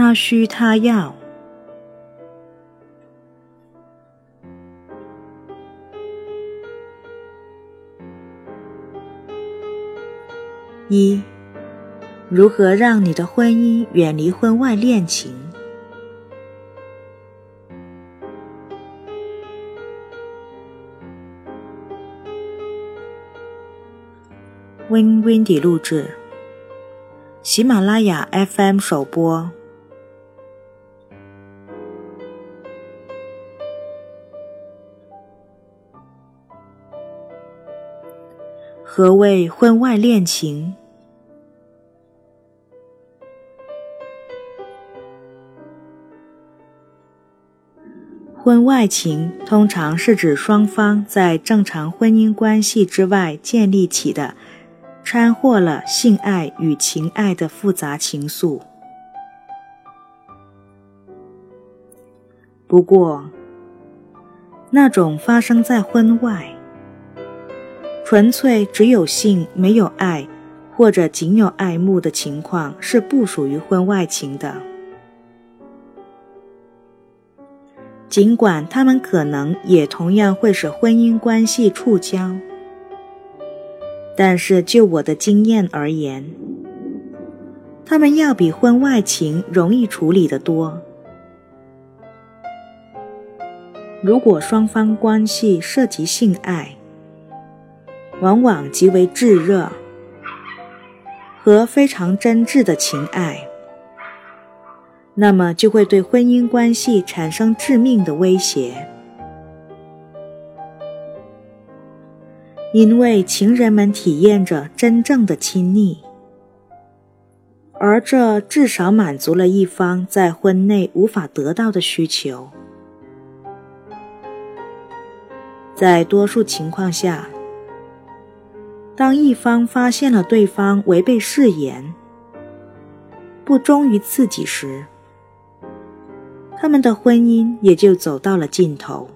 他需他要。一，如何让你的婚姻远离婚外恋情？Win Windy 录制，喜马拉雅 FM 首播。何谓婚外恋情？婚外情通常是指双方在正常婚姻关系之外建立起的。掺和了性爱与情爱的复杂情愫。不过，那种发生在婚外、纯粹只有性没有爱，或者仅有爱慕的情况，是不属于婚外情的。尽管他们可能也同样会使婚姻关系触礁。但是就我的经验而言，他们要比婚外情容易处理得多。如果双方关系涉及性爱，往往极为炙热和非常真挚的情爱，那么就会对婚姻关系产生致命的威胁。因为情人们体验着真正的亲昵，而这至少满足了一方在婚内无法得到的需求。在多数情况下，当一方发现了对方违背誓言、不忠于自己时，他们的婚姻也就走到了尽头。